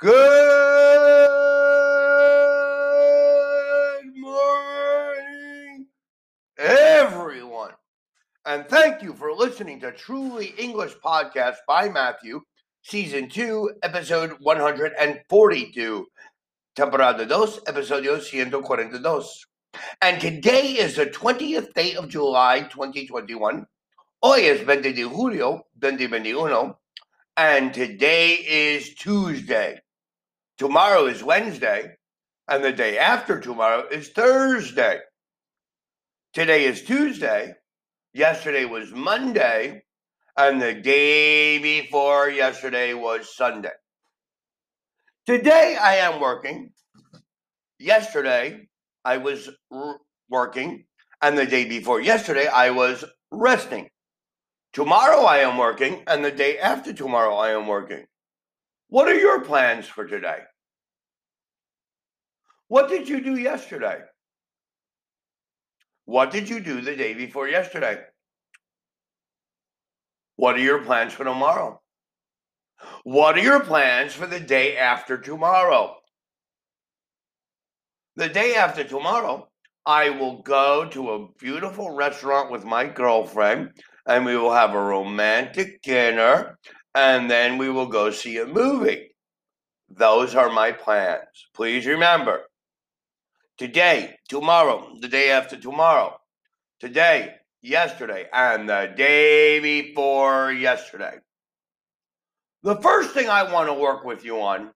Good morning, everyone. And thank you for listening to Truly English Podcast by Matthew, Season 2, Episode 142. Temporada 2, Episodio 142. And today is the 20th day of July 2021. Hoy es 20 de julio 2021. And today is Tuesday. Tomorrow is Wednesday, and the day after tomorrow is Thursday. Today is Tuesday. Yesterday was Monday, and the day before yesterday was Sunday. Today I am working. Yesterday I was r- working, and the day before yesterday I was resting. Tomorrow I am working, and the day after tomorrow I am working. What are your plans for today? What did you do yesterday? What did you do the day before yesterday? What are your plans for tomorrow? What are your plans for the day after tomorrow? The day after tomorrow, I will go to a beautiful restaurant with my girlfriend and we will have a romantic dinner and then we will go see a movie. Those are my plans. Please remember today, tomorrow, the day after tomorrow, today, yesterday, and the day before yesterday. The first thing I want to work with you on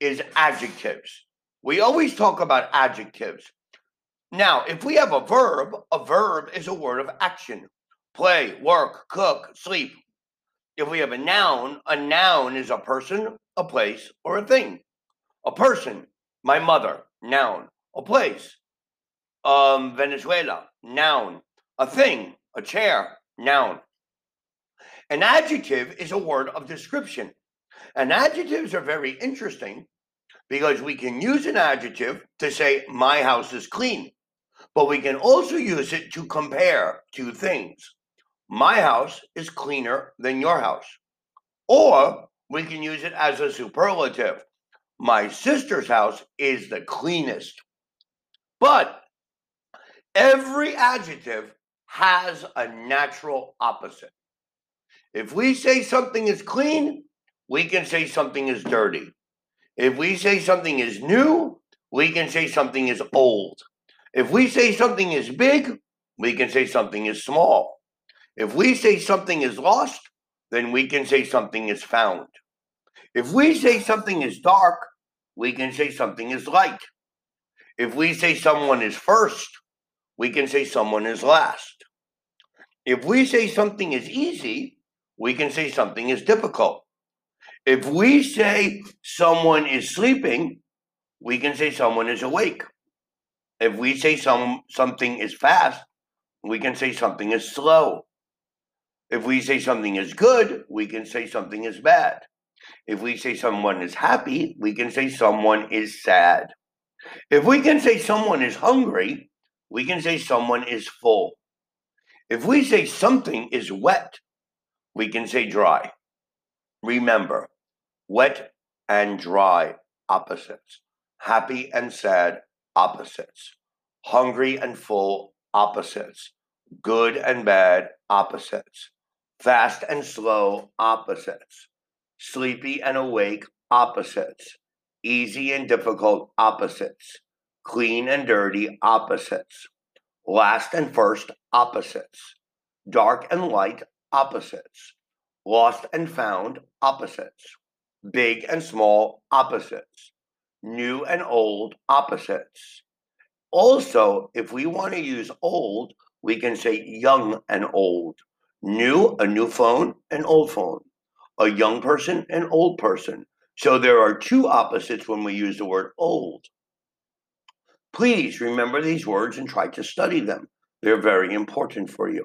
is adjectives. We always talk about adjectives. Now, if we have a verb, a verb is a word of action play, work, cook, sleep. If we have a noun, a noun is a person, a place, or a thing. A person, my mother, noun. A place, um, Venezuela, noun. A thing, a chair, noun. An adjective is a word of description. And adjectives are very interesting because we can use an adjective to say, my house is clean, but we can also use it to compare two things. My house is cleaner than your house. Or we can use it as a superlative. My sister's house is the cleanest. But every adjective has a natural opposite. If we say something is clean, we can say something is dirty. If we say something is new, we can say something is old. If we say something is big, we can say something is small. If we say something is lost, then we can say something is found. If we say something is dark, we can say something is light. If we say someone is first, we can say someone is last. If we say something is easy, we can say something is difficult. If we say someone is sleeping, we can say someone is awake. If we say some something is fast, we can say something is slow. If we say something is good, we can say something is bad. If we say someone is happy, we can say someone is sad. If we can say someone is hungry, we can say someone is full. If we say something is wet, we can say dry. Remember, wet and dry opposites. Happy and sad opposites. Hungry and full opposites. Good and bad opposites. Fast and slow, opposites. Sleepy and awake, opposites. Easy and difficult, opposites. Clean and dirty, opposites. Last and first, opposites. Dark and light, opposites. Lost and found, opposites. Big and small, opposites. New and old, opposites. Also, if we want to use old, we can say young and old. New, a new phone, an old phone. A young person, an old person. So there are two opposites when we use the word old. Please remember these words and try to study them. They're very important for you.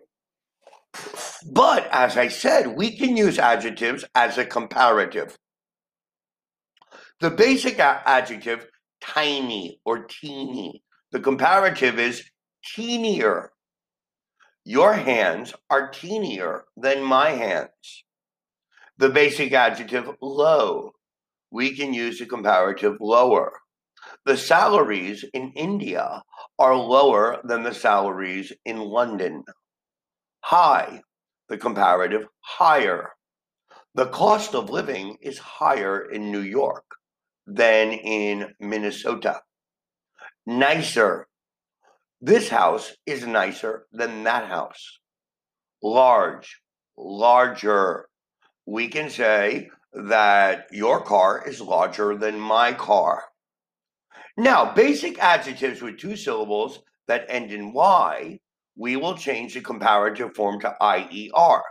But as I said, we can use adjectives as a comparative. The basic adjective, tiny or teeny, the comparative is teenier your hands are teenier than my hands. The basic adjective low. we can use the comparative lower. The salaries in India are lower than the salaries in London. High, the comparative higher. The cost of living is higher in New York than in Minnesota. Nicer. This house is nicer than that house. Large, larger. We can say that your car is larger than my car. Now, basic adjectives with two syllables that end in Y, we will change the comparative form to IER.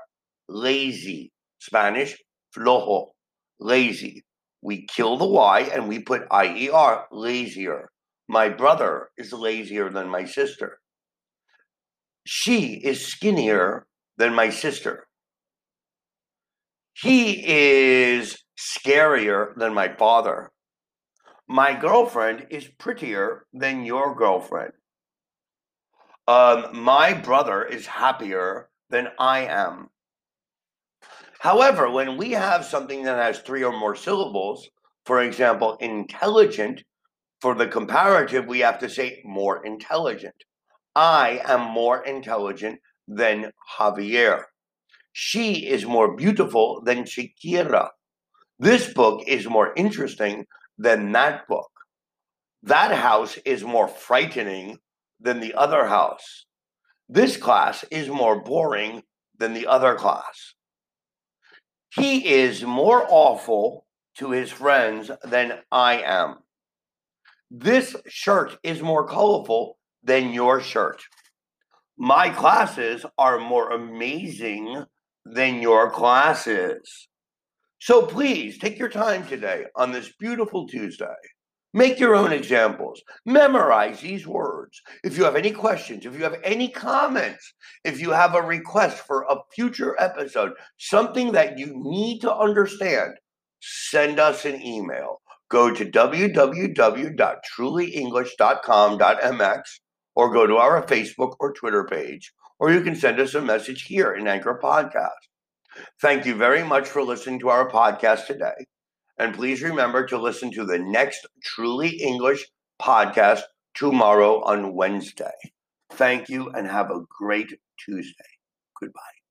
Lazy. Spanish, flojo. Lazy. We kill the Y and we put IER, lazier. My brother is lazier than my sister. She is skinnier than my sister. He is scarier than my father. My girlfriend is prettier than your girlfriend. Um, my brother is happier than I am. However, when we have something that has three or more syllables, for example, intelligent, for the comparative, we have to say more intelligent. I am more intelligent than Javier. She is more beautiful than Shakira. This book is more interesting than that book. That house is more frightening than the other house. This class is more boring than the other class. He is more awful to his friends than I am. This shirt is more colorful than your shirt. My classes are more amazing than your classes. So please take your time today on this beautiful Tuesday Make your own examples. Memorize these words. If you have any questions, if you have any comments, if you have a request for a future episode, something that you need to understand, send us an email. Go to www.trulyenglish.com.mx or go to our Facebook or Twitter page, or you can send us a message here in Anchor Podcast. Thank you very much for listening to our podcast today. And please remember to listen to the next Truly English podcast tomorrow on Wednesday. Thank you and have a great Tuesday. Goodbye.